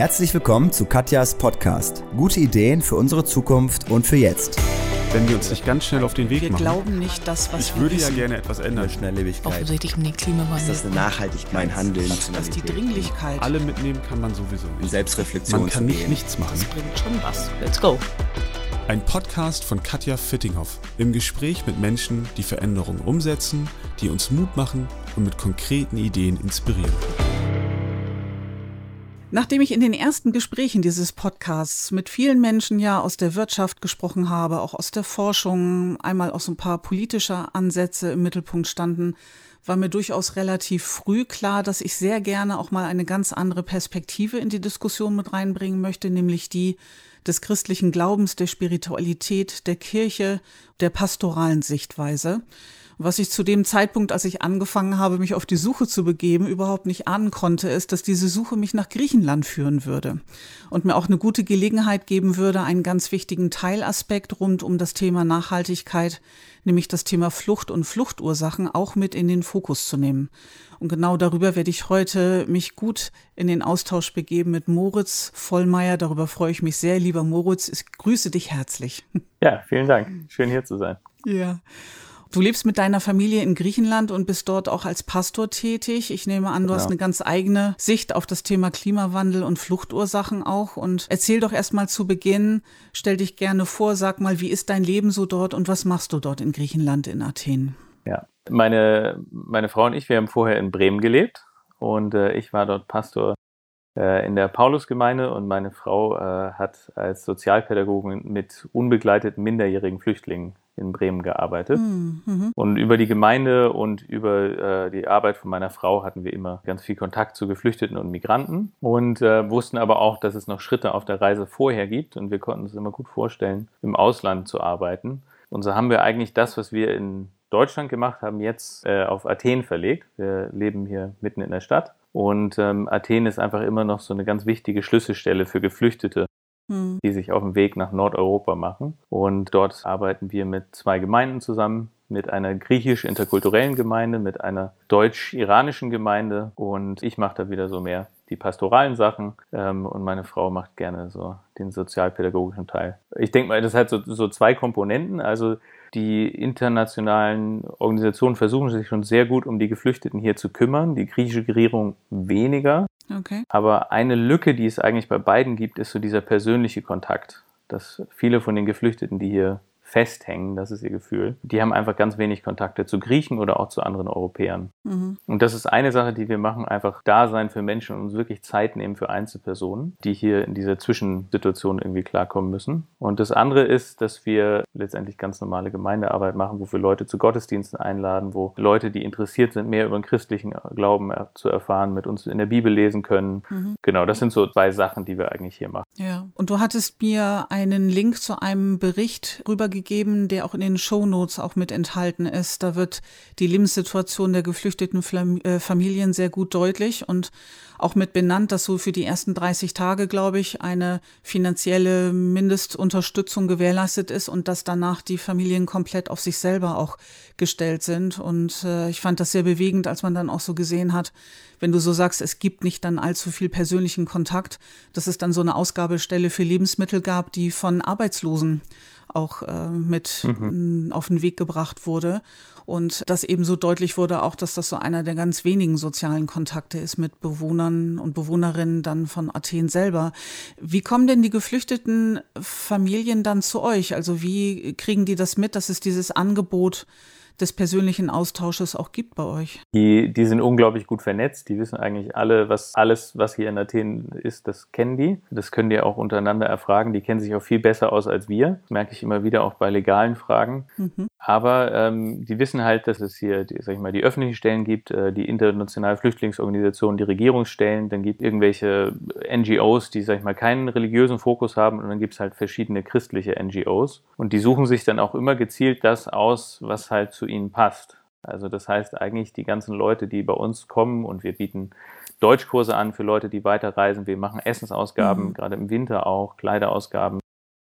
Herzlich willkommen zu Katjas Podcast. Gute Ideen für unsere Zukunft und für jetzt. Wenn wir uns nicht ganz schnell auf den Weg wir machen. Wir glauben nicht das, was ich wir würde wissen. ja gerne etwas ändern. Schnelllebigkeit. Offensichtlich um den Klimawandel. Ist das eine Nachhaltigkeit? Mein Handeln. dass die Dringlichkeit. Alle mitnehmen kann man sowieso nicht. Selbstreflexion Man kann nicht nichts machen. Das bringt schon was. Let's go. Ein Podcast von Katja Fittinghoff. Im Gespräch mit Menschen, die Veränderungen umsetzen, die uns Mut machen und mit konkreten Ideen inspirieren. Nachdem ich in den ersten Gesprächen dieses Podcasts mit vielen Menschen ja aus der Wirtschaft gesprochen habe, auch aus der Forschung, einmal auch so ein paar politische Ansätze im Mittelpunkt standen, war mir durchaus relativ früh klar, dass ich sehr gerne auch mal eine ganz andere Perspektive in die Diskussion mit reinbringen möchte, nämlich die des christlichen Glaubens, der Spiritualität, der Kirche, der pastoralen Sichtweise. Was ich zu dem Zeitpunkt, als ich angefangen habe, mich auf die Suche zu begeben, überhaupt nicht ahnen konnte, ist, dass diese Suche mich nach Griechenland führen würde und mir auch eine gute Gelegenheit geben würde, einen ganz wichtigen Teilaspekt rund um das Thema Nachhaltigkeit, nämlich das Thema Flucht und Fluchtursachen, auch mit in den Fokus zu nehmen. Und genau darüber werde ich heute mich gut in den Austausch begeben mit Moritz Vollmeier. Darüber freue ich mich sehr. Lieber Moritz, ich grüße dich herzlich. Ja, vielen Dank. Schön hier zu sein. Ja. Du lebst mit deiner Familie in Griechenland und bist dort auch als Pastor tätig. Ich nehme an, du hast Genau. eine ganz eigene Sicht auf das Thema Klimawandel und Fluchtursachen auch. Und erzähl doch erst mal zu Beginn, stell dich gerne vor, sag mal, wie ist dein Leben so dort und was machst du dort in Griechenland, in Athen? Ja. Meine, meine Frau und ich, wir haben vorher in Bremen gelebt und äh, ich war dort Pastor in der Paulusgemeinde und meine Frau äh, hat als Sozialpädagogin mit unbegleiteten minderjährigen Flüchtlingen in Bremen gearbeitet. Mhm. Und über die Gemeinde und über äh, die Arbeit von meiner Frau hatten wir immer ganz viel Kontakt zu Geflüchteten und Migranten und äh, wussten aber auch, dass es noch Schritte auf der Reise vorher gibt und wir konnten uns immer gut vorstellen, im Ausland zu arbeiten. Und so haben wir eigentlich das, was wir in Deutschland gemacht haben, jetzt äh, auf Athen verlegt. Wir leben hier mitten in der Stadt und ähm, Athen ist einfach immer noch so eine ganz wichtige Schlüsselstelle für Geflüchtete Mhm. die sich auf den Weg nach Nordeuropa machen. Und dort arbeiten wir mit zwei Gemeinden zusammen, mit einer griechisch-interkulturellen Gemeinde, mit einer deutsch-iranischen Gemeinde. Und ich mache da wieder so mehr die pastoralen Sachen ähm, und meine Frau macht gerne so den sozialpädagogischen Teil. Ich denke mal, das hat so, so zwei Komponenten. Also die internationalen Organisationen versuchen sich schon sehr gut um die Geflüchteten hier zu kümmern, die griechische Regierung weniger. Okay. Aber eine Lücke, die es eigentlich bei beiden gibt, ist so dieser persönliche Kontakt. Dass viele von den Geflüchteten, die hier festhängen, das ist ihr Gefühl, die haben einfach ganz wenig Kontakte zu Griechen oder auch zu anderen Europäern. Mhm. Und das ist eine Sache, die wir machen, einfach da sein für Menschen und uns wirklich Zeit nehmen für Einzelpersonen, die hier in dieser Zwischensituation irgendwie klarkommen müssen. Und das andere ist, dass wir letztendlich ganz normale Gemeindearbeit machen, wo wir Leute zu Gottesdiensten einladen, wo Leute, die interessiert sind, mehr über den christlichen Glauben zu erfahren, mit uns in der Bibel lesen können. Mhm. Genau, das sind so zwei Sachen, die wir eigentlich hier machen. Ja, und du hattest mir einen Link zu einem Bericht rübergegeben, der auch in den Shownotes auch mit enthalten ist. Da wird die Lebenssituation der geflüchteten äh, Familien sehr gut deutlich und auch mit benannt, dass so für die ersten 30 Tage, glaube ich, eine finanzielle Mindestunterstützung gewährleistet ist und dass danach die Familien komplett auf sich selber auch gestellt sind. Und äh, ich fand das sehr bewegend, als man dann auch so gesehen hat, wenn du so sagst, es gibt nicht dann allzu viel persönlichen Kontakt, dass es dann so eine Ausgabestelle für Lebensmittel gab, die von Arbeitslosen auch äh, mit mh, auf den Weg gebracht wurde. Und das eben so deutlich wurde auch, dass das so einer der ganz wenigen sozialen Kontakte ist mit Bewohnern und Bewohnerinnen dann von Athen selber. Wie kommen denn die geflüchteten Familien dann zu euch? Also wie kriegen die das mit, dass es dieses Angebot des persönlichen Austausches auch gibt bei euch? Die, die sind unglaublich gut vernetzt. Die wissen eigentlich alle, was alles, was hier in Athen ist, das kennen die. Das können die auch untereinander erfragen. Die kennen sich auch viel besser aus als wir. Das merke ich immer wieder auch bei legalen Fragen. Mhm. Aber ähm, die wissen halt, dass es hier, die, sag ich mal, die öffentlichen Stellen gibt, äh, die internationale Flüchtlingsorganisation, die Regierungsstellen, dann gibt irgendwelche NGOs, die, sag ich mal, keinen religiösen Fokus haben und dann gibt es halt verschiedene christliche NGOs. Und die suchen sich dann auch immer gezielt das aus, was halt zu ihnen passt. Also das heißt eigentlich die ganzen Leute, die bei uns kommen und wir bieten Deutschkurse an für Leute, die weiterreisen. Wir machen Essensausgaben, Mhm. gerade im Winter auch, Kleiderausgaben.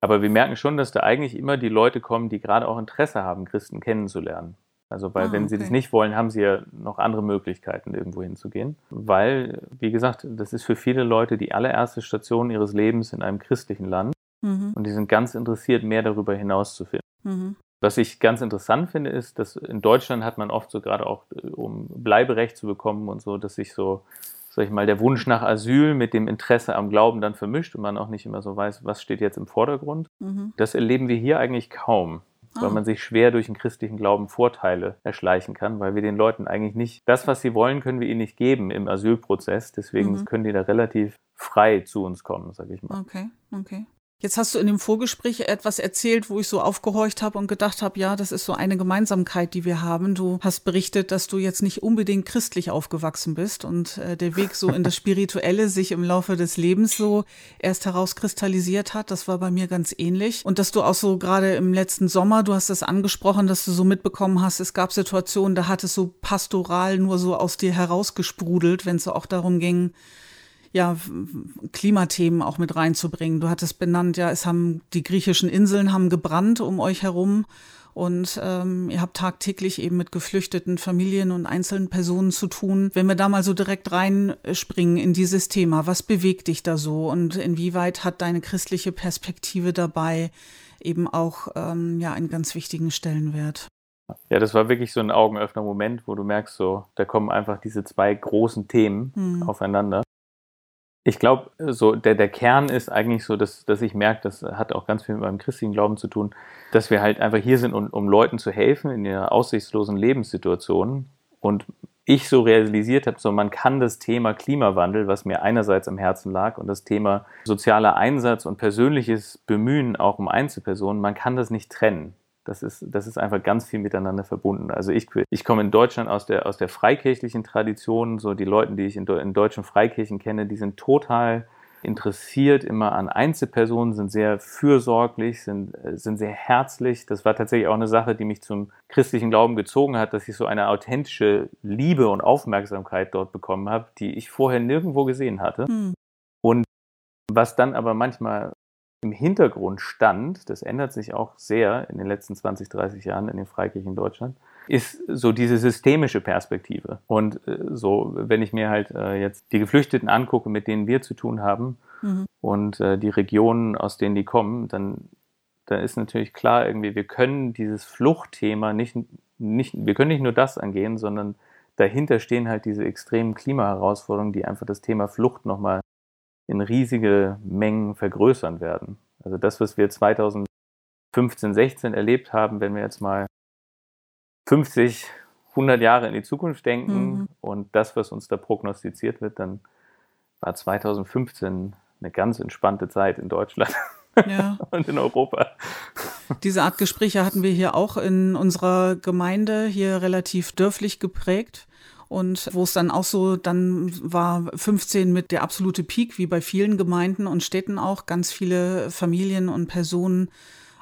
Aber wir merken schon, dass da eigentlich immer die Leute kommen, die gerade auch Interesse haben, Christen kennenzulernen. Also weil Ah, wenn sie das nicht wollen, haben sie ja noch andere Möglichkeiten, irgendwo hinzugehen. Weil, wie gesagt, das ist für viele Leute die allererste Station ihres Lebens in einem christlichen Land Mhm. und die sind ganz interessiert, mehr darüber hinaus zu finden. Mhm. Was ich ganz interessant finde, ist, dass in Deutschland hat man oft so gerade auch, äh, um Bleiberecht zu bekommen und so, dass sich so, sag ich mal, der Wunsch nach Asyl mit dem Interesse am Glauben dann vermischt und man auch nicht immer so weiß, was steht jetzt im Vordergrund. Mhm. Das erleben wir hier eigentlich kaum, weil Ah. man sich schwer durch den christlichen Glauben Vorteile erschleichen kann, weil wir den Leuten eigentlich nicht, das, was sie wollen, können wir ihnen nicht geben im Asylprozess. Deswegen Mhm. können die da relativ frei zu uns kommen, sag ich mal. Okay, okay. Jetzt hast du in dem Vorgespräch etwas erzählt, wo ich so aufgehorcht habe und gedacht habe, ja, das ist so eine Gemeinsamkeit, die wir haben. Du hast berichtet, dass du jetzt nicht unbedingt christlich aufgewachsen bist und äh, der Weg so in das Spirituelle sich im Laufe des Lebens so erst herauskristallisiert hat. Das war bei mir ganz ähnlich. Und dass du auch so gerade im letzten Sommer, du hast das angesprochen, dass du so mitbekommen hast, es gab Situationen, da hat es so pastoral nur so aus dir herausgesprudelt, wenn es so auch darum ging, ja, Klimathemen auch mit reinzubringen. Du hattest benannt, ja, es haben die griechischen Inseln haben gebrannt um euch herum und ähm, ihr habt tagtäglich eben mit geflüchteten Familien und einzelnen Personen zu tun. Wenn wir da mal so direkt reinspringen in dieses Thema, was bewegt dich da so und inwieweit hat deine christliche Perspektive dabei eben auch ähm, ja einen ganz wichtigen Stellenwert? Ja, das war wirklich so ein Augenöffner-Moment, wo du merkst, so, da kommen einfach diese zwei großen Themen Hm. aufeinander. Ich glaube, so der, der Kern ist eigentlich so, dass, dass ich merke, das hat auch ganz viel mit meinem christlichen Glauben zu tun, dass wir halt einfach hier sind, um, um Leuten zu helfen in ihrer aussichtslosen Lebenssituation. Und ich so realisiert habe, so man kann das Thema Klimawandel, was mir einerseits am Herzen lag, und das Thema sozialer Einsatz und persönliches Bemühen auch um Einzelpersonen, man kann das nicht trennen. Das ist, das ist einfach ganz viel miteinander verbunden. Also ich, ich komme in Deutschland aus der, aus der freikirchlichen Tradition. So die Leute, die ich in, in deutschen Freikirchen kenne, die sind total interessiert immer an Einzelpersonen, sind sehr fürsorglich, sind, sind sehr herzlich. Das war tatsächlich auch eine Sache, die mich zum christlichen Glauben gezogen hat, dass ich so eine authentische Liebe und Aufmerksamkeit dort bekommen habe, die ich vorher nirgendwo gesehen hatte. Hm. Und was dann aber manchmal im Hintergrund stand, das ändert sich auch sehr in den letzten 20, 30 Jahren in den Freikirchen in Deutschland, ist so diese systemische Perspektive. Und äh, so, wenn ich mir halt äh, jetzt die Geflüchteten angucke, mit denen wir zu tun haben Mhm. und äh, die Regionen, aus denen die kommen, dann, dann ist natürlich klar irgendwie, wir können dieses Fluchtthema nicht, nicht, wir können nicht nur das angehen, sondern dahinter stehen halt diese extremen Klimaherausforderungen, die einfach das Thema Flucht nochmal in riesige Mengen vergrößern werden. Also das, was wir 2015, 16 erlebt haben, wenn wir jetzt mal 50, 100 Jahre in die Zukunft denken Mhm. und das, was uns da prognostiziert wird, dann war 2015 eine ganz entspannte Zeit in Deutschland Ja. und in Europa. Diese Art Gespräche hatten wir hier auch in unserer Gemeinde, hier relativ dörflich geprägt. Und wo es dann auch so, dann war 15 mit der absolute Peak, wie bei vielen Gemeinden und Städten auch, ganz viele Familien und Personen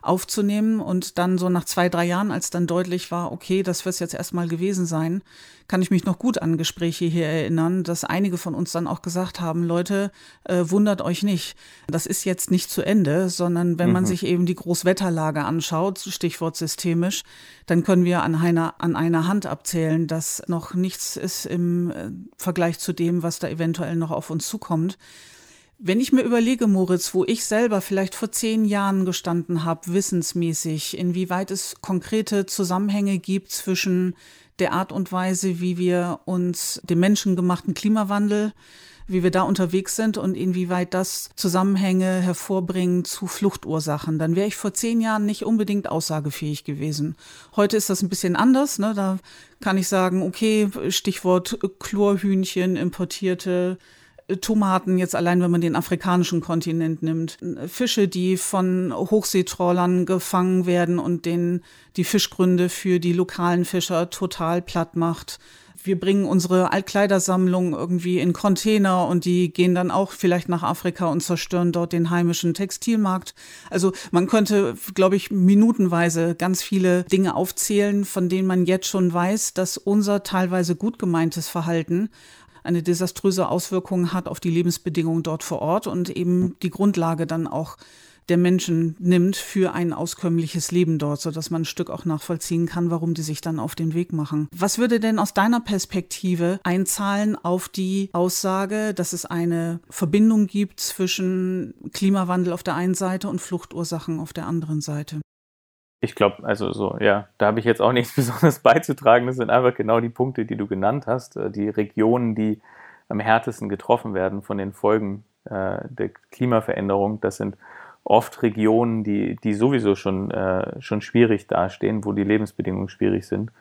aufzunehmen. Und dann so nach zwei, drei Jahren, als dann deutlich war, okay, das wird es jetzt erstmal gewesen sein, kann ich mich noch gut an Gespräche hier erinnern, dass einige von uns dann auch gesagt haben, Leute, äh, wundert euch nicht, das ist jetzt nicht zu Ende, sondern wenn man Mhm. sich eben die Großwetterlage anschaut, Stichwort systemisch, dann können wir an einer, an einer Hand abzählen, dass noch nichts ist im äh, Vergleich zu dem, was da eventuell noch auf uns zukommt. Wenn ich mir überlege, Moritz, wo ich selber vielleicht vor zehn Jahren gestanden habe, wissensmäßig, inwieweit es konkrete Zusammenhänge gibt zwischen der Art und Weise, wie wir uns dem menschengemachten Klimawandel, wie wir da unterwegs sind und inwieweit das Zusammenhänge hervorbringen zu Fluchtursachen, dann wäre ich vor zehn Jahren nicht unbedingt aussagefähig gewesen. Heute ist das ein bisschen anders. Ne? Da kann ich sagen, okay, Stichwort Chlorhühnchen, importierte Tomaten, jetzt allein wenn man den afrikanischen Kontinent nimmt, Fische, die von Hochseetrawlern gefangen werden und den die Fischgründe für die lokalen Fischer total platt macht. Wir bringen unsere Altkleidersammlung irgendwie in Container und die gehen dann auch vielleicht nach Afrika und zerstören dort den heimischen Textilmarkt. Also man könnte, glaube ich, minutenweise ganz viele Dinge aufzählen, von denen man jetzt schon weiß, dass unser teilweise gut gemeintes Verhalten eine desaströse Auswirkung hat auf die Lebensbedingungen dort vor Ort und eben die Grundlage dann auch der Menschen nimmt für ein auskömmliches Leben dort, sodass man ein Stück auch nachvollziehen kann, warum die sich dann auf den Weg machen. Was würde denn aus deiner Perspektive einzahlen auf die Aussage, dass es eine Verbindung gibt zwischen Klimawandel auf der einen Seite und Fluchtursachen auf der anderen Seite? Ich glaube, also so, ja, da habe ich jetzt auch nichts Besonderes beizutragen. Das sind einfach genau die Punkte, die du genannt hast. Äh, die Regionen, die am härtesten getroffen werden von den Folgen äh, der Klimaveränderung, das sind oft Regionen, die, die sowieso schon, äh, schon schwierig dastehen, wo die Lebensbedingungen schwierig sind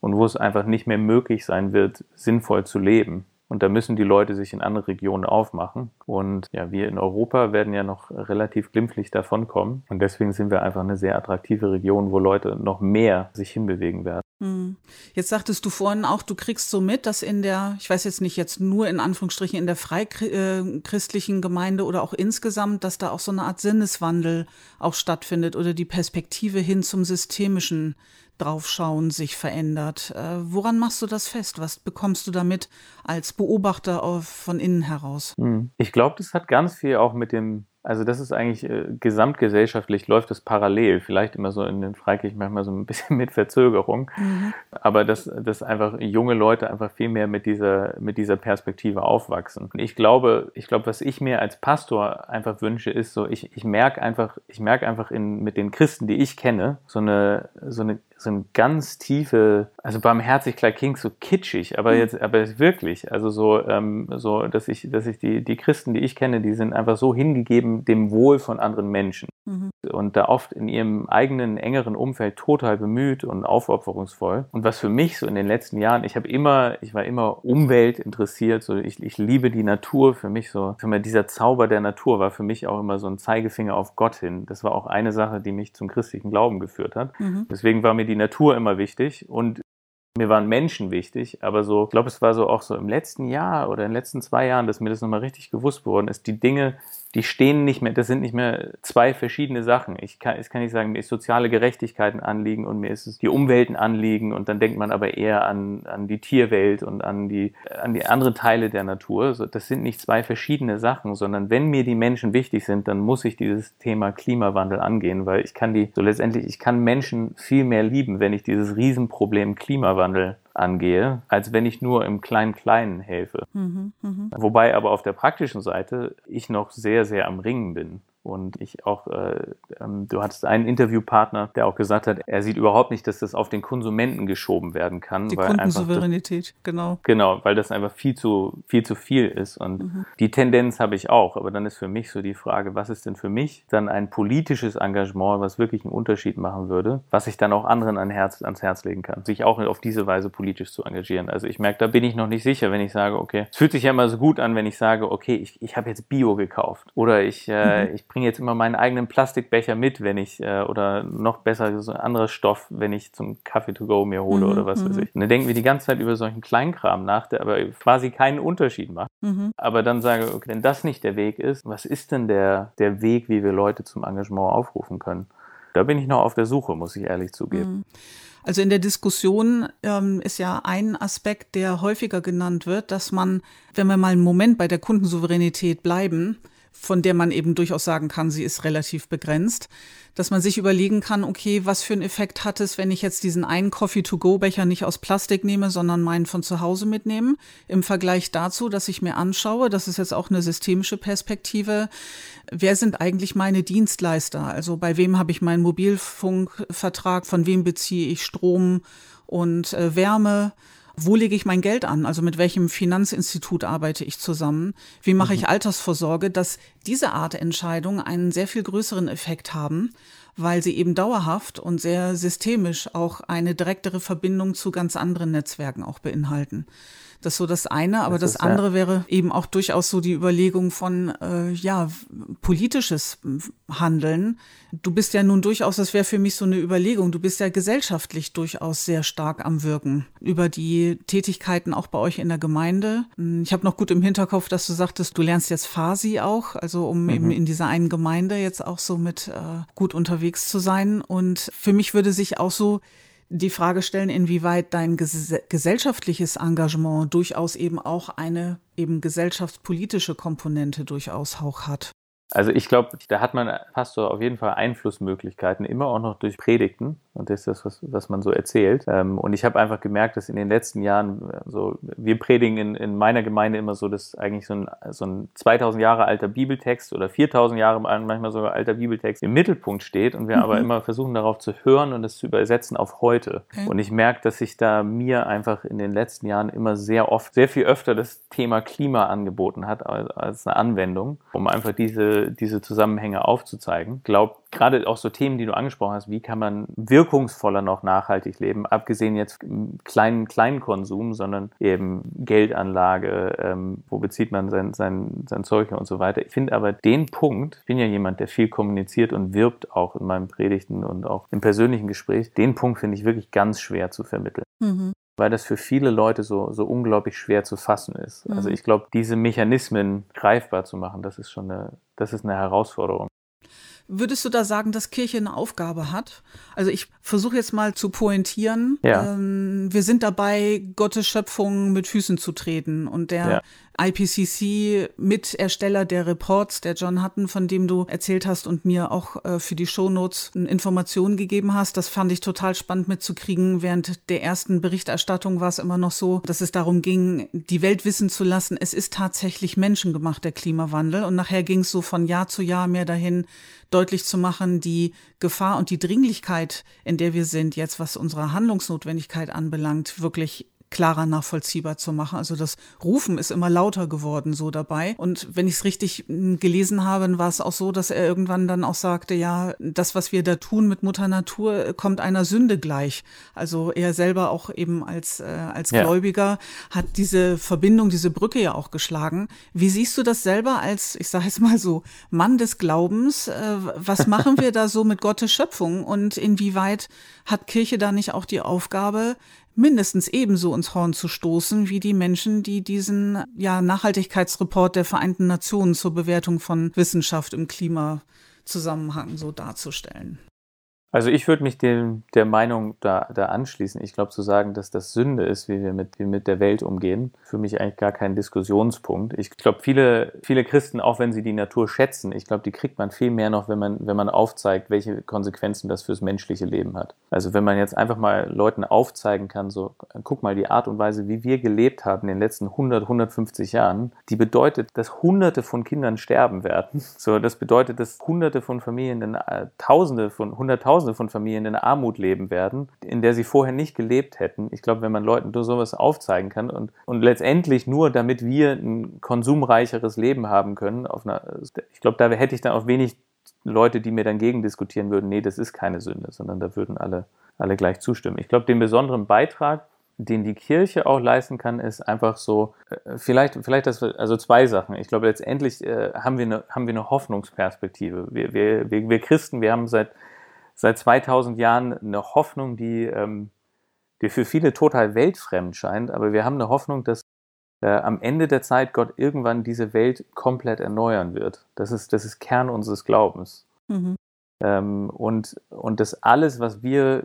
und wo es einfach nicht mehr möglich sein wird, sinnvoll zu leben. Und da müssen die Leute sich in andere Regionen aufmachen. Und ja, wir in Europa werden ja noch relativ glimpflich davonkommen. Und deswegen sind wir einfach eine sehr attraktive Region, wo Leute noch mehr sich hinbewegen werden. Hm. Jetzt sagtest du vorhin auch, du kriegst so mit, dass in der, ich weiß jetzt nicht jetzt nur in Anführungsstrichen in der freichristlichen Gemeinde oder auch insgesamt, dass da auch so eine Art Sinneswandel auch stattfindet oder die Perspektive hin zum systemischen Draufschauen sich verändert. Äh, woran machst du das fest? Was bekommst du damit als Beobachter auf, von innen heraus? Hm. Ich glaube, das hat ganz viel auch mit dem also das ist eigentlich äh, gesamtgesellschaftlich läuft es parallel, vielleicht immer so in den Freikirchen manchmal so ein bisschen mit Verzögerung, mhm. aber dass, dass einfach junge Leute einfach viel mehr mit dieser, mit dieser Perspektive aufwachsen. Und ich glaube, ich glaube, was ich mir als Pastor einfach wünsche, ist so, ich, ich merke einfach, ich merke einfach in, mit den Christen, die ich kenne, so eine, so eine so eine ganz tiefe, also barmherzig klingt so kitschig, aber mhm. jetzt, aber wirklich, also so, ähm, so, dass ich, dass ich die, die Christen, die ich kenne, die sind einfach so hingegeben dem Wohl von anderen Menschen mhm. Und da oft in ihrem eigenen engeren Umfeld total bemüht und aufopferungsvoll. Und was für mich so in den letzten Jahren, ich habe immer, ich war immer Umwelt interessiert, so ich, ich liebe die Natur. Für mich so, für mich dieser Zauber der Natur war für mich auch immer so ein Zeigefinger auf Gott hin. Das war auch eine Sache, die mich zum christlichen Glauben geführt hat. Mhm. Deswegen war mir die Natur immer wichtig und mir waren Menschen wichtig, aber so, ich glaube, es war so auch so im letzten Jahr oder in den letzten zwei Jahren, dass mir das nochmal richtig gewusst worden ist, die Dinge, die stehen nicht mehr, das sind nicht mehr zwei verschiedene Sachen. Ich kann, ich kann nicht sagen, mir ist soziale Gerechtigkeit ein Anliegen und mir ist es die Umwelt ein Anliegen und dann denkt man aber eher an, an die Tierwelt und an die, an die anderen Teile der Natur. Das sind nicht zwei verschiedene Sachen, sondern wenn mir die Menschen wichtig sind, dann muss ich dieses Thema Klimawandel angehen, weil ich kann die, so letztendlich, ich kann Menschen viel mehr lieben, wenn ich dieses Riesenproblem Klimawandel angehe, als wenn ich nur im Klein-Kleinen helfe. Mhm, mh. Wobei aber auf der praktischen Seite ich noch sehr, sehr am Ringen bin. Und ich auch, äh, ähm, du hattest einen Interviewpartner, der auch gesagt hat, er sieht überhaupt nicht, dass das auf den Konsumenten geschoben werden kann. Die Kundensouveränität, genau. Genau, weil das einfach viel zu viel, zu viel ist. Und mhm. die Tendenz habe ich auch. Aber dann ist für mich so die Frage, was ist denn für mich dann ein politisches Engagement, was wirklich einen Unterschied machen würde, was ich dann auch anderen an Herz, ans Herz legen kann, sich auch auf diese Weise politisch zu engagieren. Also ich merke, da bin ich noch nicht sicher, wenn ich sage, okay, es fühlt sich ja immer so gut an, wenn ich sage, okay, ich, ich habe jetzt Bio gekauft oder ich, äh, mhm. ich bringe jetzt immer meinen eigenen Plastikbecher mit, wenn ich, äh, oder noch besser, so ein anderes Stoff, wenn ich zum Kaffee to go mir hole mhm, oder was weiß mhm. ich. Und dann denken wir die ganze Zeit über solchen Kleinkram nach, der aber quasi keinen Unterschied macht. Mhm. Aber dann sage ich, okay, wenn das nicht der Weg ist, was ist denn der, der Weg, wie wir Leute zum Engagement aufrufen können? Da bin ich noch auf der Suche, muss ich ehrlich zugeben. Mhm. Also in der Diskussion ähm, ist ja ein Aspekt, der häufiger genannt wird, dass man, wenn wir mal einen Moment bei der Kundensouveränität bleiben, von der man eben durchaus sagen kann, sie ist relativ begrenzt, dass man sich überlegen kann, okay, was für einen Effekt hat es, wenn ich jetzt diesen einen Coffee-to-go-Becher nicht aus Plastik nehme, sondern meinen von zu Hause mitnehme, im Vergleich dazu, dass ich mir anschaue, das ist jetzt auch eine systemische Perspektive, wer sind eigentlich meine Dienstleister? Also bei wem habe ich meinen Mobilfunkvertrag, von wem beziehe ich Strom und äh, Wärme? Wo lege ich mein Geld an? Also mit welchem Finanzinstitut arbeite ich zusammen? Wie mache mhm. ich Altersvorsorge? Dass diese Art Entscheidungen einen sehr viel größeren Effekt haben, weil sie eben dauerhaft und sehr systemisch auch eine direktere Verbindung zu ganz anderen Netzwerken auch beinhalten. Das ist so das eine, aber das, das andere ja. wäre eben auch durchaus so die Überlegung von, äh, ja, politisches Handeln. Du bist ja nun durchaus, das wäre für mich so eine Überlegung, du bist ja gesellschaftlich durchaus sehr stark am Wirken über die Tätigkeiten auch bei euch in der Gemeinde. Ich habe noch gut im Hinterkopf, dass du sagtest, du lernst jetzt Fasi auch, also um mhm. eben in dieser einen Gemeinde jetzt auch so mit äh, gut unterwegs zu sein. Und für mich würde sich auch so die Frage stellen, inwieweit dein ges gesellschaftliches Engagement durchaus eben auch eine eben gesellschaftspolitische Komponente durchaus auch hat. Also ich glaube, da hat man Pastor auf jeden Fall Einflussmöglichkeiten, immer auch noch durch Predigten. Und das ist das, was, was man so erzählt. Ähm, und ich habe einfach gemerkt, dass in den letzten Jahren, so, wir predigen in, in meiner Gemeinde immer so, dass eigentlich so ein, so ein 2000 Jahre alter Bibeltext oder 4000 Jahre manchmal sogar alter Bibeltext im Mittelpunkt steht und wir mhm. aber immer versuchen darauf zu hören und es zu übersetzen auf heute. Okay. Und ich merke, dass sich da mir einfach in den letzten Jahren immer sehr oft, sehr viel öfter das Thema Klima angeboten hat als eine Anwendung, um einfach diese, diese Zusammenhänge aufzuzeigen. Ich glaube, gerade auch so Themen, die du angesprochen hast, wie kann man wirkungsvoller noch nachhaltig leben, abgesehen jetzt kleinen, kleinen Konsum, sondern eben Geldanlage, ähm, wo bezieht man sein, sein, sein Zeug und so weiter. Ich finde aber den Punkt, ich bin ja jemand, der viel kommuniziert und wirbt auch in meinen Predigten und auch im persönlichen Gespräch, den Punkt finde ich wirklich ganz schwer zu vermitteln. Mhm weil das für viele Leute so, so unglaublich schwer zu fassen ist. Also mhm. ich glaube, diese Mechanismen greifbar zu machen, das ist schon eine, das ist eine Herausforderung. Würdest du da sagen, dass Kirche eine Aufgabe hat? Also ich versuche jetzt mal zu pointieren. Ja. Ähm, wir sind dabei, Gottes Schöpfung mit Füßen zu treten. Und der ja. IPCC-Mitersteller der Reports, der John Hutton, von dem du erzählt hast und mir auch äh, für die Shownotes Informationen gegeben hast. Das fand ich total spannend mitzukriegen. Während der ersten Berichterstattung war es immer noch so, dass es darum ging, die Welt wissen zu lassen, es ist tatsächlich menschengemacht, der Klimawandel. Und nachher ging es so von Jahr zu Jahr mehr dahin, deutlich zu machen, die Gefahr und die Dringlichkeit, in der wir sind, jetzt was unsere Handlungsnotwendigkeit anbelangt, wirklich klarer nachvollziehbar zu machen. Also das Rufen ist immer lauter geworden so dabei. Und wenn ich es richtig hm, gelesen habe, war es auch so, dass er irgendwann dann auch sagte, ja, das, was wir da tun mit Mutter Natur, kommt einer Sünde gleich. Also er selber auch eben als, äh, als ja. Gläubiger hat diese Verbindung, diese Brücke ja auch geschlagen. Wie siehst du das selber als, ich sage jetzt mal so, Mann des Glaubens? Äh, was machen wir da so mit Gottes Schöpfung und inwieweit hat Kirche da nicht auch die Aufgabe, mindestens ebenso ins Horn zu stoßen wie die Menschen, die diesen ja, Nachhaltigkeitsreport der Vereinten Nationen zur Bewertung von Wissenschaft im Klimazusammenhang so darzustellen. Also ich würde mich dem, der Meinung da, da anschließen. Ich glaube, zu sagen, dass das Sünde ist, wie wir mit, wie mit der Welt umgehen, für mich eigentlich gar kein Diskussionspunkt. Ich glaube, viele, viele Christen, auch wenn sie die Natur schätzen, ich glaube, die kriegt man viel mehr noch, wenn man, wenn man aufzeigt, welche Konsequenzen das fürs menschliche Leben hat. Also wenn man jetzt einfach mal Leuten aufzeigen kann, so, guck mal, die Art und Weise, wie wir gelebt haben in den letzten 100, 150 Jahren, die bedeutet, dass Hunderte von Kindern sterben werden. So, das bedeutet, dass Hunderte von Familien, äh, Tausende von, Hunderttausende Tausende von Familien in Armut leben werden, in der sie vorher nicht gelebt hätten. Ich glaube, wenn man Leuten nur sowas aufzeigen kann und, und letztendlich nur, damit wir ein konsumreicheres Leben haben können, einer, ich glaube, da hätte ich dann auch wenig Leute, die mir dann gegen diskutieren würden, nee, das ist keine Sünde, sondern da würden alle, alle gleich zustimmen. Ich glaube, den besonderen Beitrag, den die Kirche auch leisten kann, ist einfach so, äh, vielleicht, vielleicht das, also zwei Sachen. Ich glaube, letztendlich äh, haben, wir eine, haben wir eine Hoffnungsperspektive. Wir, wir, wir Christen, wir haben seit seit 2000 Jahren eine Hoffnung, die, ähm, die für viele total weltfremd scheint, aber wir haben eine Hoffnung, dass äh, am Ende der Zeit Gott irgendwann diese Welt komplett erneuern wird. Das ist, das ist Kern unseres Glaubens. Mhm. Ähm, und, und dass alles, was wir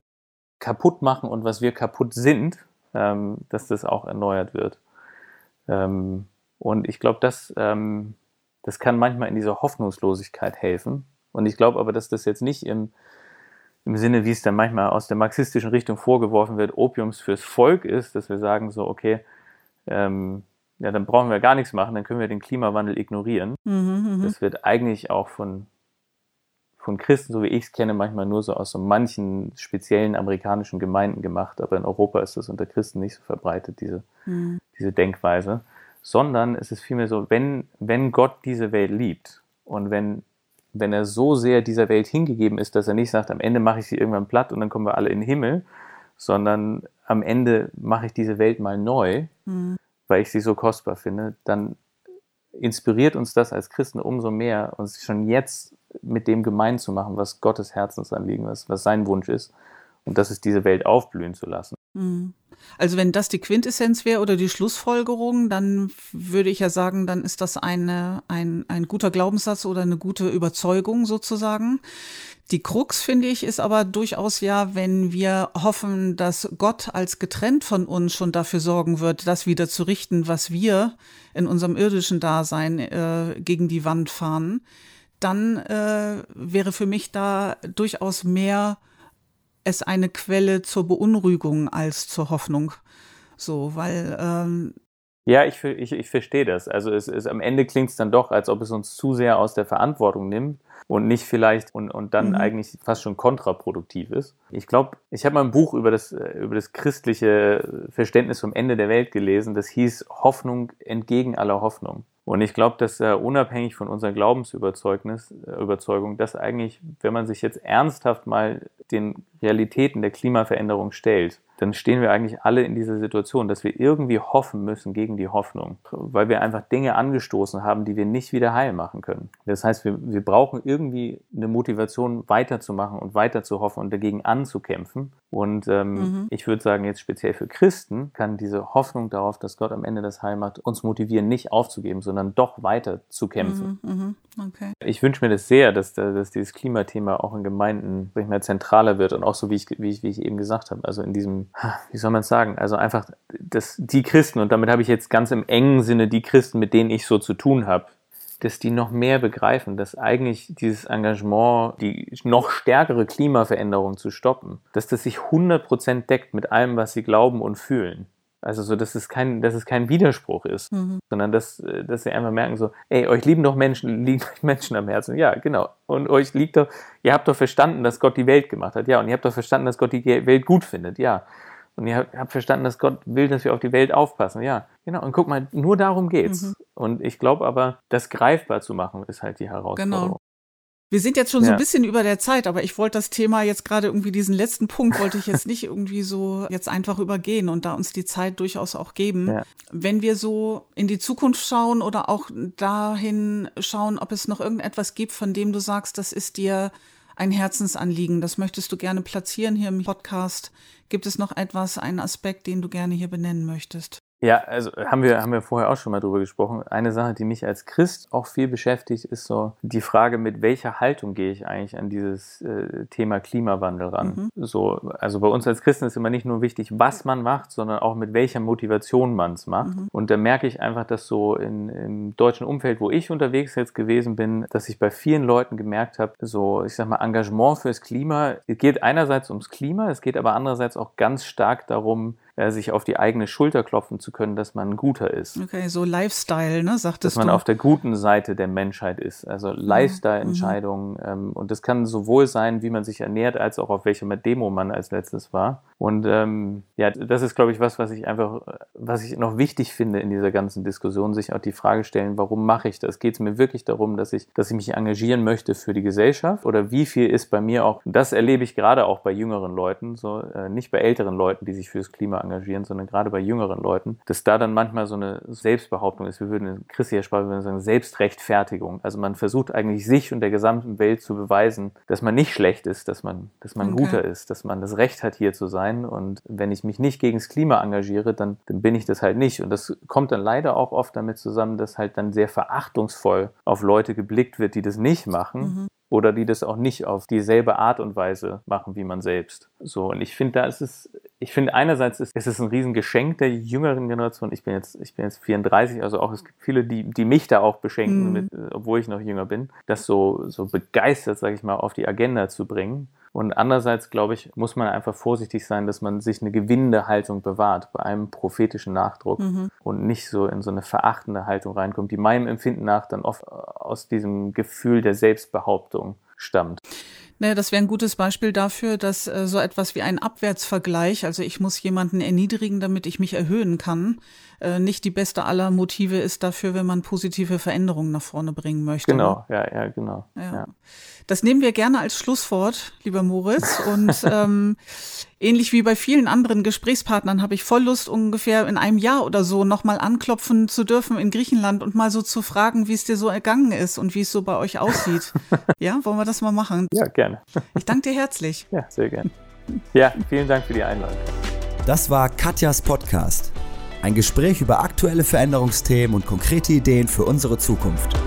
kaputt machen und was wir kaputt sind, ähm, dass das auch erneuert wird. Ähm, und ich glaube, das, ähm, das kann manchmal in dieser Hoffnungslosigkeit helfen. Und ich glaube aber, dass das jetzt nicht im, im Sinne, wie es dann manchmal aus der marxistischen Richtung vorgeworfen wird, Opiums fürs Volk ist, dass wir sagen so, okay, ähm, ja, dann brauchen wir gar nichts machen, dann können wir den Klimawandel ignorieren. Mhm, mhm. das wird eigentlich auch von, von Christen, so wie ich es kenne, manchmal nur so aus so manchen speziellen amerikanischen Gemeinden gemacht, aber in Europa ist das unter Christen nicht so verbreitet, diese, mhm. diese Denkweise. Sondern es ist vielmehr so, wenn, wenn Gott diese Welt liebt und wenn wenn er so sehr dieser Welt hingegeben ist, dass er nicht sagt, am Ende mache ich sie irgendwann platt und dann kommen wir alle in den Himmel, sondern am Ende mache ich diese Welt mal neu, mhm. weil ich sie so kostbar finde, dann inspiriert uns das als Christen umso mehr, uns schon jetzt mit dem gemein zu machen, was Gottes Herzensanliegen ist, was sein Wunsch ist. Und das ist, diese Welt aufblühen zu lassen. Mhm. Also wenn das die Quintessenz wäre oder die Schlussfolgerung, dann würde ich ja sagen, dann ist das eine, ein, ein guter Glaubenssatz oder eine gute Überzeugung sozusagen. Die Krux, finde ich, ist aber durchaus ja, wenn wir hoffen, dass Gott als getrennt von uns schon dafür sorgen wird, das wieder zu richten, was wir in unserem irdischen Dasein äh, gegen die Wand fahren dann äh, wäre für mich da durchaus mehr es eine Quelle zur Beunruhigung als zur Hoffnung. So, weil ähm, ja, ich, ich, ich verstehe das. Also es, es am Ende klingt es dann doch, als ob es uns zu sehr aus der Verantwortung nimmt und nicht vielleicht und, und dann mhm. eigentlich fast schon kontraproduktiv ist. Ich glaube, ich habe mal ein Buch über das, über das christliche Verständnis vom Ende der Welt gelesen, das hieß Hoffnung entgegen aller Hoffnung. Und ich glaube, dass äh, unabhängig von unserer Glaubensüberzeugnis, äh, dass eigentlich, wenn man sich jetzt ernsthaft mal den Realitäten der Klimaveränderung stellt, dann stehen wir eigentlich alle in dieser Situation, dass wir irgendwie hoffen müssen gegen die Hoffnung, weil wir einfach Dinge angestoßen haben, die wir nicht wieder heil machen können. Das heißt, wir, wir brauchen irgendwie eine Motivation weiterzumachen und weiter zu hoffen und dagegen anzukämpfen. Und ähm, mhm. ich würde sagen, jetzt speziell für Christen kann diese Hoffnung darauf, dass Gott am Ende das Heil macht, uns motivieren, nicht aufzugeben, sondern doch weiter zu kämpfen. Mhm, mhm. Okay. Ich wünsche mir das sehr, dass, dass dieses Klimathema auch in Gemeinden nicht mehr zentraler wird und auch so, wie ich, wie ich, wie ich eben gesagt habe, also in diesem wie soll man es sagen, also einfach dass die Christen, und damit habe ich jetzt ganz im engen Sinne die Christen, mit denen ich so zu tun habe, dass die noch mehr begreifen, dass eigentlich dieses Engagement, die noch stärkere Klimaveränderung zu stoppen, dass das sich 100% deckt mit allem, was sie glauben und fühlen. Also so, dass es kein, dass es kein Widerspruch ist, mhm. sondern dass, dass sie einfach merken so, ey, euch lieben doch Menschen, lieben Menschen am Herzen. Ja, genau. Und euch liegt doch, ihr habt doch verstanden, dass Gott die Welt gemacht hat. Ja, und ihr habt doch verstanden, dass Gott die Welt gut findet. Ja. Und ihr habt verstanden, dass Gott will, dass wir auf die Welt aufpassen. Ja, genau. Und guck mal, nur darum geht's. Mhm. Und ich glaube aber, das greifbar zu machen, ist halt die Herausforderung. Genau. Wir sind jetzt schon ja. so ein bisschen über der Zeit, aber ich wollte das Thema jetzt gerade irgendwie diesen letzten Punkt wollte ich jetzt nicht irgendwie so jetzt einfach übergehen und da uns die Zeit durchaus auch geben. Ja. Wenn wir so in die Zukunft schauen oder auch dahin schauen, ob es noch irgendetwas gibt, von dem du sagst, das ist dir ein Herzensanliegen, das möchtest du gerne platzieren hier im Podcast. Gibt es noch etwas, einen Aspekt, den du gerne hier benennen möchtest? Ja, also haben wir, haben wir vorher auch schon mal drüber gesprochen. Eine Sache, die mich als Christ auch viel beschäftigt, ist so die Frage, mit welcher Haltung gehe ich eigentlich an dieses äh, Thema Klimawandel ran? Mhm. So, also bei uns als Christen ist immer nicht nur wichtig, was man macht, sondern auch mit welcher Motivation man es macht. Mhm. Und da merke ich einfach, dass so in, im deutschen Umfeld, wo ich unterwegs jetzt gewesen bin, dass ich bei vielen Leuten gemerkt habe, so, ich sag mal, Engagement fürs Klima, es geht einerseits ums Klima, es geht aber andererseits auch ganz stark darum, äh, sich auf die eigene Schulter klopfen zu können, dass man ein guter ist. Okay, so Lifestyle, ne, sagtest du. Dass man auf der guten Seite der Menschheit ist. Also. Lifestyle-Entscheidungen. Mhm. Ähm, und das kann sowohl sein, wie man sich ernährt, als auch auf welcher Demo man als letztes war. Und ähm, ja, das ist, glaube ich, was, was ich einfach, was ich noch wichtig finde in dieser ganzen Diskussion, sich auch die Frage stellen, warum mache ich das? Geht es mir wirklich darum, dass ich, dass ich mich engagieren möchte für die Gesellschaft? Oder wie viel ist bei mir auch, das erlebe ich gerade auch bei jüngeren Leuten, so äh, nicht bei älteren Leuten, die sich fürs Klima engagieren, sondern gerade bei jüngeren Leuten, dass da dann manchmal so eine Selbstbehauptung ist. Wir würden in christlicher Sprache würden sagen, Selbstrechtfertigung. Also man versucht eigentlich sich und der gesamten Welt zu beweisen, dass man nicht schlecht ist, dass man, dass man okay. guter ist, dass man das Recht hat, hier zu sein sein. Und wenn ich mich nicht gegen das Klima engagiere, dann, dann bin ich das halt nicht. Und das kommt dann leider auch oft damit zusammen, dass halt dann sehr verachtungsvoll auf Leute geblickt wird, die das nicht machen. Mhm oder die das auch nicht auf dieselbe Art und Weise machen wie man selbst. So, und ich finde, da ist es, ich finde einerseits ist, ist es ein Riesengeschenk der jüngeren Generation. Ich bin jetzt, ich bin jetzt 34, also auch es gibt viele, die, die mich da auch beschenken, mhm. mit, obwohl ich noch jünger bin, das so, so begeistert, sage ich mal, auf die Agenda zu bringen. Und andererseits, glaube ich, muss man einfach vorsichtig sein, dass man sich eine gewinnende Haltung bewahrt bei einem prophetischen Nachdruck mhm. und nicht so in so eine verachtende Haltung reinkommt, die meinem Empfinden nach dann oft aus diesem Gefühl der Selbstbehauptung stammt. Naja, das wäre ein gutes Beispiel dafür, dass äh, so etwas wie ein Abwärtsvergleich, also ich muss jemanden erniedrigen, damit ich mich erhöhen kann, äh, nicht die beste aller Motive ist dafür, wenn man positive Veränderungen nach vorne bringen möchte. Genau, ne? ja, ja, genau. Ja. ja. Das nehmen wir gerne als Schlusswort, lieber Moritz. Und ähm, ähnlich wie bei vielen anderen Gesprächspartnern habe ich voll Lust, ungefähr in einem Jahr oder so nochmal anklopfen zu dürfen in Griechenland und mal so zu fragen, wie es dir so ergangen ist und wie es so bei euch aussieht. ja, wollen wir das mal machen? Ja, gerne. Ich danke dir herzlich. Ja, sehr gerne. Ja, vielen Dank für die Einladung. Das war Katjas Podcast. Ein Gespräch über aktuelle Veränderungsthemen und konkrete Ideen für unsere Zukunft.